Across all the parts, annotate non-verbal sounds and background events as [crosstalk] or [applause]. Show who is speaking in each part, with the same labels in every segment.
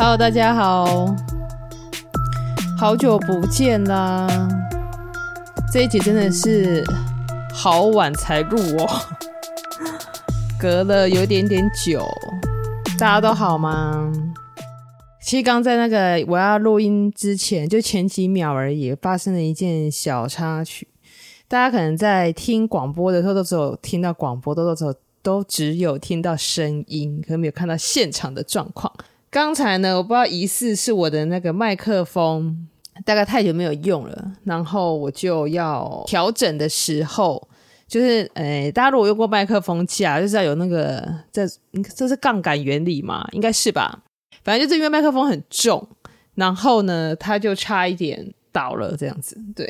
Speaker 1: Hello，大家好，好久不见啦！这一集真的是好晚才录哦，[laughs] 隔了有点点久。大家都好吗？其实刚在那个我要录音之前，就前几秒而已，发生了一件小插曲。大家可能在听广播的时候，都只有听到广播，都只有都只有听到声音，可能没有看到现场的状况。刚才呢，我不知道疑似是我的那个麦克风，大概太久没有用了，然后我就要调整的时候，就是诶，大家如果用过麦克风架，就知道有那个这这是杠杆原理嘛，应该是吧？反正就是因为麦克风很重，然后呢，它就差一点倒了，这样子。对，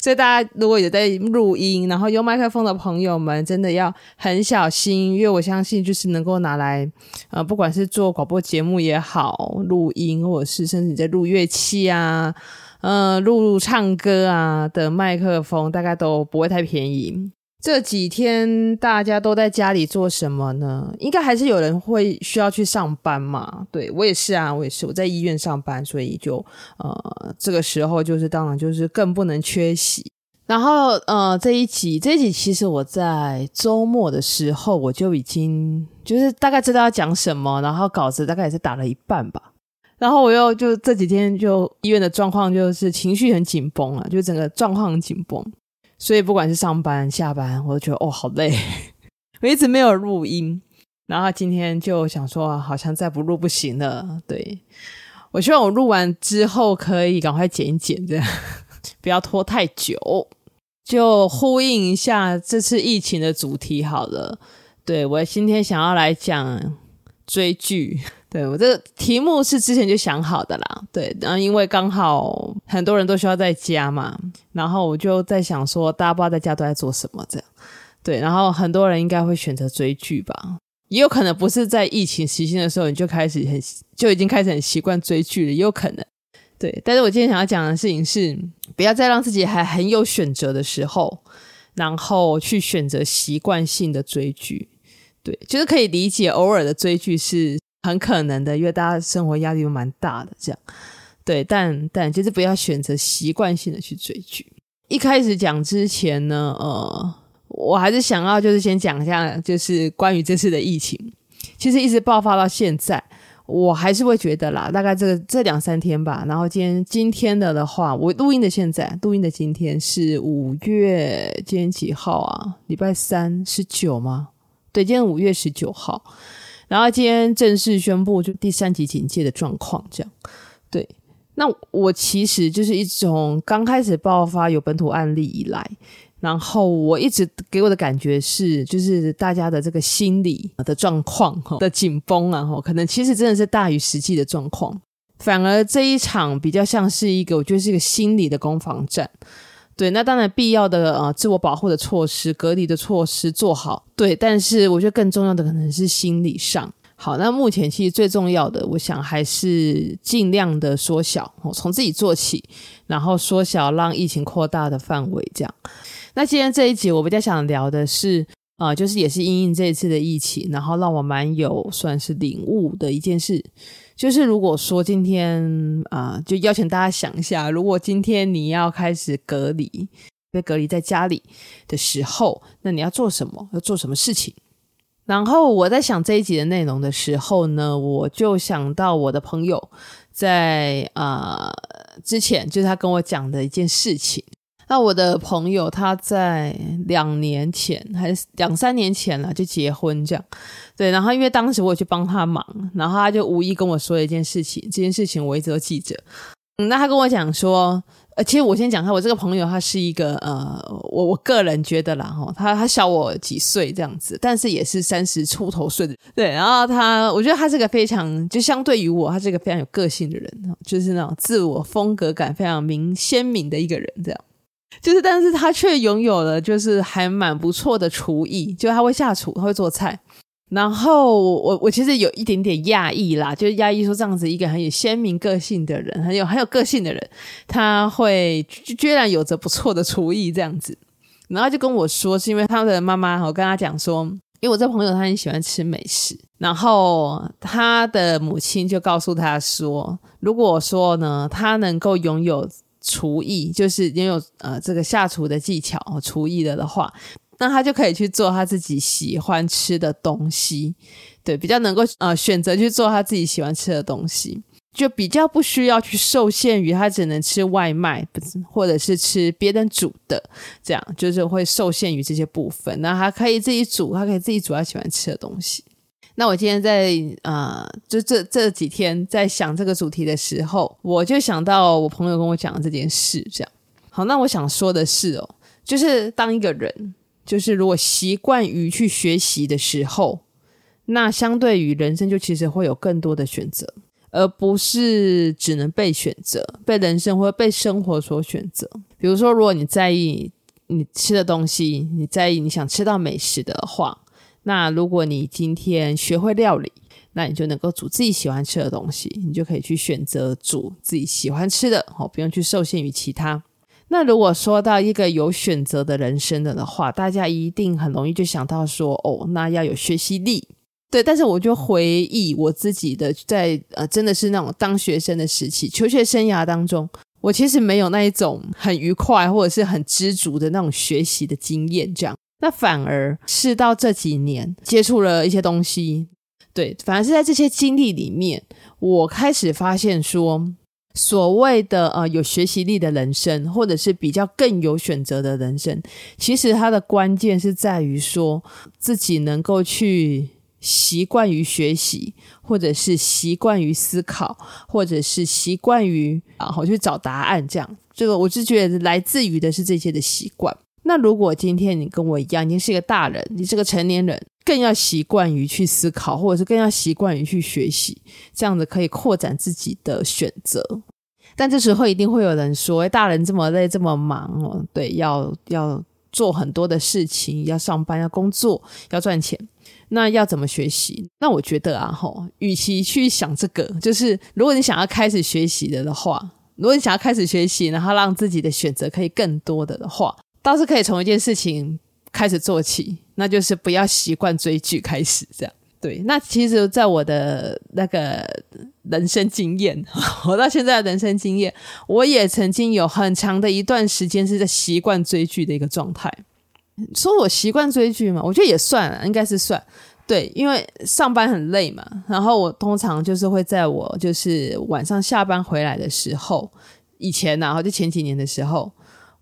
Speaker 1: [laughs] 所以大家如果有在录音，然后用麦克风的朋友们，真的要很小心，因为我相信就是能够拿来，呃，不管是做广播节目也好，录音，或者是甚至你在录乐器啊，呃，录唱歌啊的麦克风，大概都不会太便宜。这几天大家都在家里做什么呢？应该还是有人会需要去上班嘛。对，我也是啊，我也是，我在医院上班，所以就呃这个时候就是当然就是更不能缺席。然后呃这一集这一集其实我在周末的时候我就已经就是大概知道要讲什么，然后稿子大概也是打了一半吧。然后我又就这几天就医院的状况就是情绪很紧绷啊，就整个状况很紧绷。所以不管是上班下班，我都觉得哦好累，[laughs] 我一直没有录音，然后今天就想说，好像再不录不行了。对，我希望我录完之后可以赶快剪一剪，这样 [laughs] 不要拖太久。就呼应一下这次疫情的主题好了。对，我今天想要来讲追剧。对，我这个题目是之前就想好的啦，对，然后因为刚好很多人都需要在家嘛，然后我就在想说，大家不知道在家都在做什么这样，对，然后很多人应该会选择追剧吧，也有可能不是在疫情期间的时候你就开始很就已经开始很习惯追剧了，也有可能，对，但是我今天想要讲的事情是，不要再让自己还很有选择的时候，然后去选择习惯性的追剧，对，就是可以理解偶尔的追剧是。很可能的，因为大家生活压力又蛮大的，这样对，但但就是不要选择习惯性的去追剧。一开始讲之前呢，呃，我还是想要就是先讲一下，就是关于这次的疫情，其实一直爆发到现在，我还是会觉得啦，大概这个这两三天吧。然后今天今天的的话，我录音的现在，录音的今天是五月，今天几号啊？礼拜三，十九吗？对，今天五月十九号。然后今天正式宣布就第三级警戒的状况，这样对。那我其实就是一种刚开始爆发有本土案例以来，然后我一直给我的感觉是，就是大家的这个心理的状况的紧绷啊，可能其实真的是大于实际的状况。反而这一场比较像是一个，我觉得是一个心理的攻防战。对，那当然必要的呃自我保护的措施、隔离的措施做好。对，但是我觉得更重要的可能是心理上。好，那目前其实最重要的，我想还是尽量的缩小，从自己做起，然后缩小让疫情扩大的范围。这样。那今天这一集我比较想聊的是啊、就是也是因应这一次的疫情，然后让我蛮有算是领悟的一件事。就是如果说今天啊、就邀请大家想一下，如果今天你要开始隔离，被隔离在家里的时候，那你要做什么？要做什么事情？然后我在想这一集的内容的时候呢，我就想到我的朋友在啊、之前，就是他跟我讲的一件事情。那我的朋友他在两年前还是两三年前了就结婚这样，对。然后因为当时我去帮他忙，然后他就无意跟我说了一件事情，这件事情我一直都记着。嗯，那他跟我讲说，呃，其实我先讲他，我这个朋友他是一个呃，我我个人觉得啦哈，他他小我几岁这样子，但是也是三十出头岁的，对。然后他，我觉得他是个非常就相对于我，他是一个非常有个性的人，就是那种自我风格感非常明鲜明的一个人这样。就是，但是他却拥有了，就是还蛮不错的厨艺，就他会下厨，他会做菜。然后我我其实有一点点讶异啦，就是讶异说这样子一个很有鲜明个性的人，很有很有个性的人，他会居然有着不错的厨艺这样子。然后就跟我说，是因为他的妈妈，我跟他讲说，因为我这朋友他很喜欢吃美食，然后他的母亲就告诉他说：“如果说呢，他能够拥有厨艺，就是拥有呃这个下厨的技巧、厨艺的的话，那他就可以去做他自己喜欢吃的东西，对，比较能够呃选择去做他自己喜欢吃的东西。”就比较不需要去受限于他只能吃外卖，或者是吃别人煮的，这样就是会受限于这些部分。那他可以自己煮，他可以自己煮他喜欢吃的东西。那我今天在呃，就这这几天在想这个主题的时候，我就想到我朋友跟我讲的这件事，这样。好，那我想说的是哦，就是当一个人，就是如果习惯于去学习的时候，那相对于人生就其实会有更多的选择。而不是只能被选择，被人生或者被生活所选择。比如说，如果你在意你吃的东西，你在意你想吃到美食的话，那如果你今天学会料理，那你就能够煮自己喜欢吃的东西，你就可以去选择煮自己喜欢吃的，哦，不用去受限于其他。那如果说到一个有选择的人生的的话，大家一定很容易就想到说，哦，那要有学习力。对，但是我就回忆我自己的在呃，真的是那种当学生的时期，求学生涯当中，我其实没有那一种很愉快或者是很知足的那种学习的经验，这样。那反而是到这几年接触了一些东西，对，反而是在这些经历里面，我开始发现说，所谓的呃有学习力的人生，或者是比较更有选择的人生，其实它的关键是在于说自己能够去。习惯于学习，或者是习惯于思考，或者是习惯于啊，我去找答案，这样，这个我是觉得来自于的是这些的习惯。那如果今天你跟我一样，你是一个大人，你是个成年人，更要习惯于去思考，或者是更要习惯于去学习，这样子可以扩展自己的选择。但这时候一定会有人说：“大人这么累，这么忙哦，对，要要做很多的事情，要上班，要工作，要赚钱。”那要怎么学习？那我觉得啊，吼，与其去想这个，就是如果你想要开始学习的的话，如果你想要开始学习，然后让自己的选择可以更多的的话，倒是可以从一件事情开始做起，那就是不要习惯追剧开始这样。对，那其实，在我的那个人生经验，[laughs] 我到现在的人生经验，我也曾经有很长的一段时间是在习惯追剧的一个状态。说我习惯追剧嘛，我觉得也算，应该是算。对，因为上班很累嘛，然后我通常就是会在我就是晚上下班回来的时候，以前然后就前几年的时候，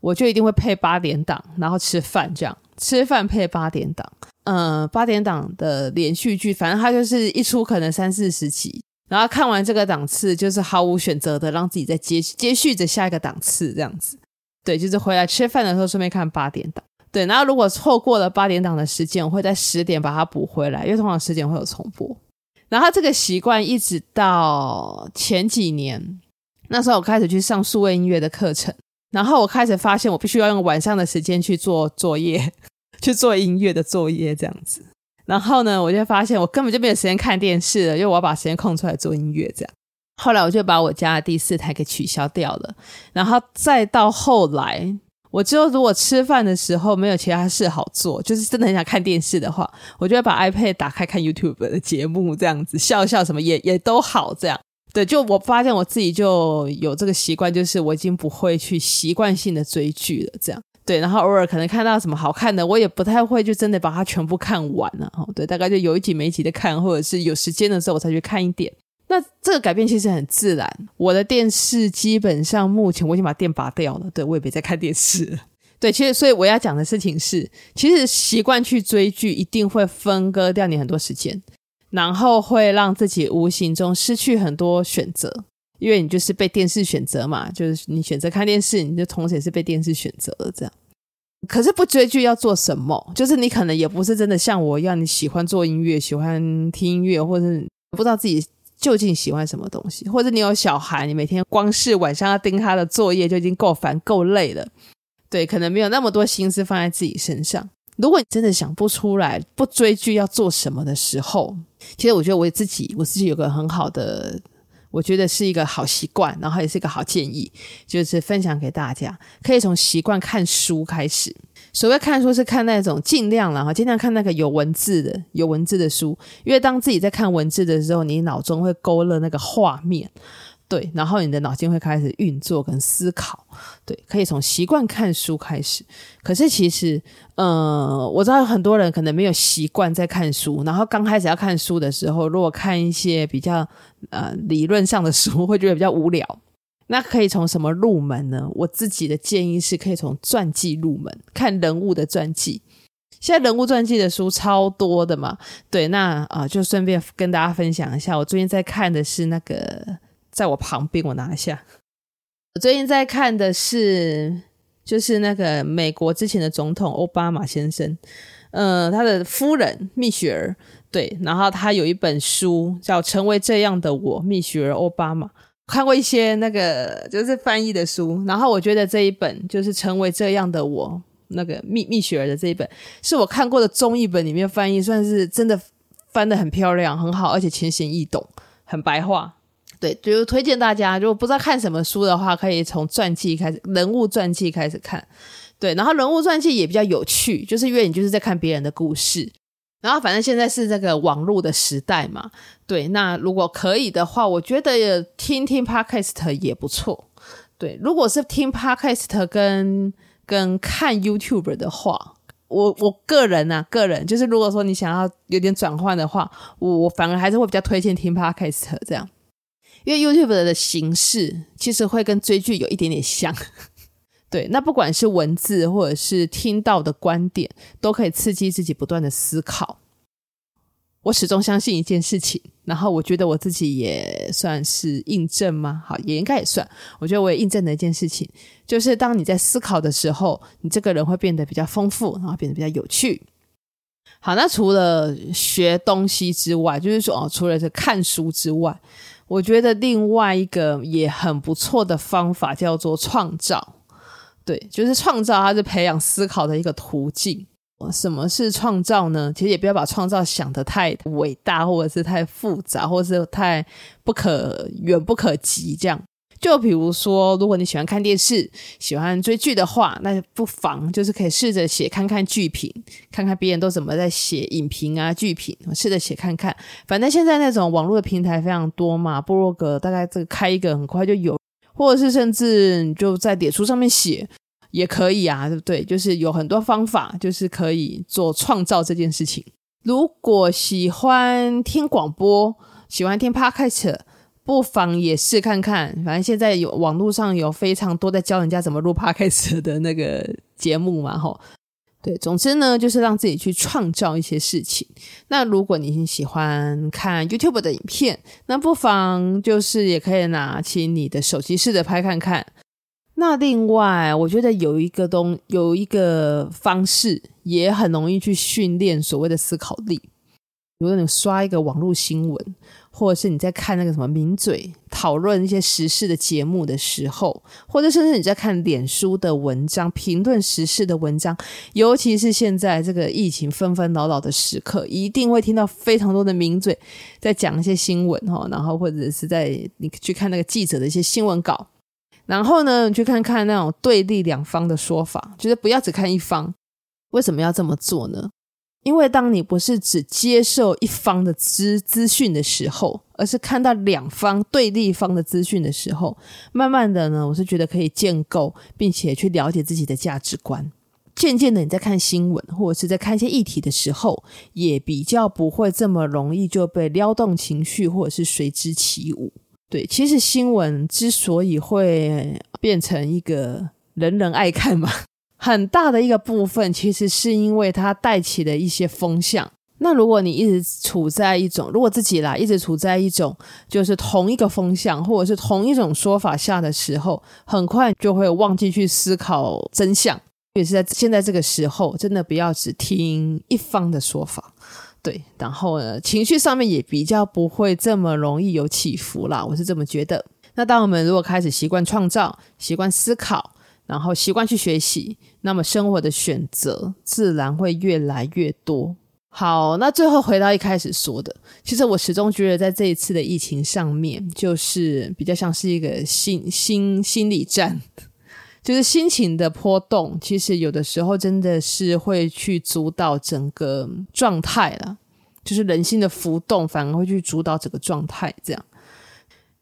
Speaker 1: 我就一定会配八点档，然后吃饭这样，吃饭配八点档。嗯、八点档的连续剧，反正它就是一出可能三四十集，然后看完这个档次，就是毫无选择的让自己再接接续着下一个档次这样子。对，就是回来吃饭的时候顺便看八点档。对，然后如果错过了八点档的时间，我会在十点把它补回来，因为通常十点会有重播。然后这个习惯一直到前几年，那时候我开始去上数位音乐的课程，然后我开始发现我必须要用晚上的时间去做作业，[laughs] 去做音乐的作业这样子。然后呢，我就发现我根本就没有时间看电视了，因为我要把时间空出来做音乐这样。后来我就把我家的第四台给取消掉了，然后再到后来。我之后如果吃饭的时候没有其他事好做，就是真的很想看电视的话，我就会把 iPad 打开看 YouTube 的节目，这样子笑笑什么也也都好。这样对，就我发现我自己就有这个习惯，就是我已经不会去习惯性的追剧了。这样对，然后偶尔可能看到什么好看的，我也不太会就真的把它全部看完了。对，大概就有一集没一集的看，或者是有时间的时候我才去看一点。那这个改变其实很自然。我的电视基本上目前我已经把电拔掉了，对，我也别再看电视了。对，其实所以我要讲的事情是，其实习惯去追剧一定会分割掉你很多时间，然后会让自己无形中失去很多选择，因为你就是被电视选择嘛，就是你选择看电视，你就同时也是被电视选择了这样。可是不追剧要做什么？就是你可能也不是真的像我一样，你喜欢做音乐，喜欢听音乐，或者是不知道自己。究竟喜欢什么东西？或者你有小孩，你每天光是晚上要盯他的作业就已经够烦够累了，对，可能没有那么多心思放在自己身上。如果你真的想不出来不追剧要做什么的时候，其实我觉得我自己我自己有个很好的，我觉得是一个好习惯，然后也是一个好建议，就是分享给大家，可以从习惯看书开始。所谓看书是看那种尽量然后尽量看那个有文字的有文字的书，因为当自己在看文字的时候，你脑中会勾勒那个画面。对，然后你的脑筋会开始运作跟思考。对，可以从习惯看书开始。可是其实，呃，我知道很多人可能没有习惯在看书，然后刚开始要看书的时候，如果看一些比较呃理论上的书，会觉得比较无聊。那可以从什么入门呢？我自己的建议是可以从传记入门，看人物的传记。现在人物传记的书超多的嘛。对，那啊、就顺便跟大家分享一下，我最近在看的是那个。在我旁边，我拿一下。我最近在看的是，就是那个美国之前的总统奥巴马先生，呃，他的夫人蜜雪儿，对，然后他有一本书叫《成为这样的我》，蜜雪儿奥巴马。看过一些那个就是翻译的书，然后我觉得这一本就是《成为这样的我》，那个蜜蜜雪儿的这一本，是我看过的中译本里面翻译，算是真的翻得很漂亮，很好，而且浅显易懂，很白话。对，就是推荐大家，如果不知道看什么书的话，可以从传记开始，人物传记开始看。对，然后人物传记也比较有趣，就是因为你就是在看别人的故事。然后反正现在是这个网络的时代嘛，对，那如果可以的话，我觉得听听 Podcast 也不错。对，如果是听 Podcast 跟跟看 YouTube 的话，我我个人啊，个人就是如果说你想要有点转换的话，我我反而还是会比较推荐听 Podcast 这样。因为 YouTube 的形式其实会跟追剧有一点点像，[laughs] 对。那不管是文字或者是听到的观点，都可以刺激自己不断的思考。我始终相信一件事情，然后我觉得我自己也算是印证吗？好，也应该也算。我觉得我也印证了一件事情，就是当你在思考的时候，你这个人会变得比较丰富，然后变得比较有趣。好，那除了学东西之外，就是说哦，除了是看书之外。我觉得另外一个也很不错的方法叫做创造，对，就是创造，它是培养思考的一个途径。什么是创造呢？其实也不要把创造想得太伟大，或者是太复杂，或者是太不可远不可及这样。就比如说，如果你喜欢看电视、喜欢追剧的话，那不妨就是可以试着写看看剧评，看看别人都怎么在写影评啊、剧评，试着写看看。反正现在那种网络的平台非常多嘛，部落格大概这个开一个很快就有，或者是甚至你就在脸书上面写也可以啊，对不对？就是有很多方法，就是可以做创造这件事情。如果喜欢听广播，喜欢听 Podcast。不妨也试看看，反正现在有网络上有非常多在教人家怎么录爬开始的那个节目嘛，吼。对，总之呢，就是让自己去创造一些事情。那如果你喜欢看 YouTube 的影片，那不妨就是也可以拿起你的手机试着拍看看。那另外，我觉得有一个东有一个方式也很容易去训练所谓的思考力。比如你刷一个网络新闻。或者是你在看那个什么名嘴讨论一些时事的节目的时候，或者甚至你在看脸书的文章评论时事的文章，尤其是现在这个疫情纷纷扰扰的时刻，一定会听到非常多的名嘴在讲一些新闻哈，然后或者是在你去看那个记者的一些新闻稿，然后呢，你去看看那种对立两方的说法，就是不要只看一方，为什么要这么做呢？因为当你不是只接受一方的资资讯的时候，而是看到两方对立方的资讯的时候，慢慢的呢，我是觉得可以建构，并且去了解自己的价值观。渐渐的，你在看新闻或者是在看一些议题的时候，也比较不会这么容易就被撩动情绪，或者是随之起舞。对，其实新闻之所以会变成一个人人爱看嘛。很大的一个部分，其实是因为它带起了一些风向。那如果你一直处在一种，如果自己啦，一直处在一种就是同一个风向或者是同一种说法下的时候，很快就会忘记去思考真相。也是在现在这个时候，真的不要只听一方的说法，对。然后呢，情绪上面也比较不会这么容易有起伏啦，我是这么觉得。那当我们如果开始习惯创造，习惯思考。然后习惯去学习，那么生活的选择自然会越来越多。好，那最后回到一开始说的，其实我始终觉得在这一次的疫情上面，就是比较像是一个心心心理战，就是心情的波动，其实有的时候真的是会去主导整个状态了。就是人心的浮动，反而会去主导整个状态。这样，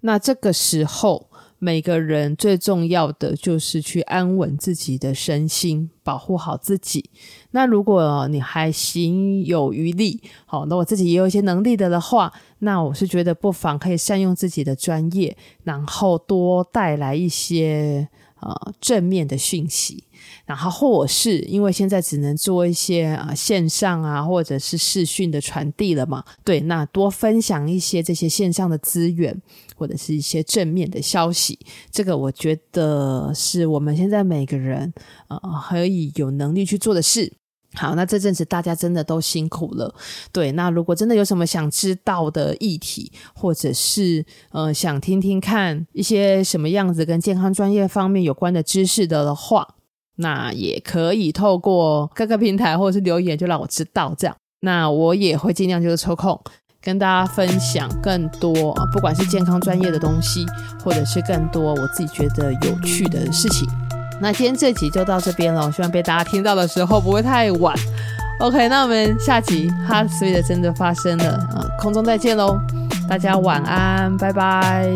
Speaker 1: 那这个时候，每个人最重要的就是去安稳自己的身心，保护好自己。那如果你还行有余力，好，那我自己也有一些能力的的话，那我是觉得不妨可以善用自己的专业，然后多带来一些。呃，正面的讯息，然后或是因为现在只能做一些啊、线上啊，或者是视讯的传递了嘛，对，那多分享一些这些线上的资源，或者是一些正面的消息，这个我觉得是我们现在每个人呃可以有能力去做的事。好，那这阵子大家真的都辛苦了。对，那如果真的有什么想知道的议题，或者是呃想听听看一些什么样子跟健康专业方面有关的知识的的话，那也可以透过各个平台或者是留言，就让我知道这样。那我也会尽量就是抽空跟大家分享更多，不管是健康专业的东西，或者是更多我自己觉得有趣的事情。那今天这集就到这边了，希望被大家听到的时候不会太晚。OK，那我们下集《哈，所以》的真的发生了，啊，空中再见喽，大家晚安，拜拜。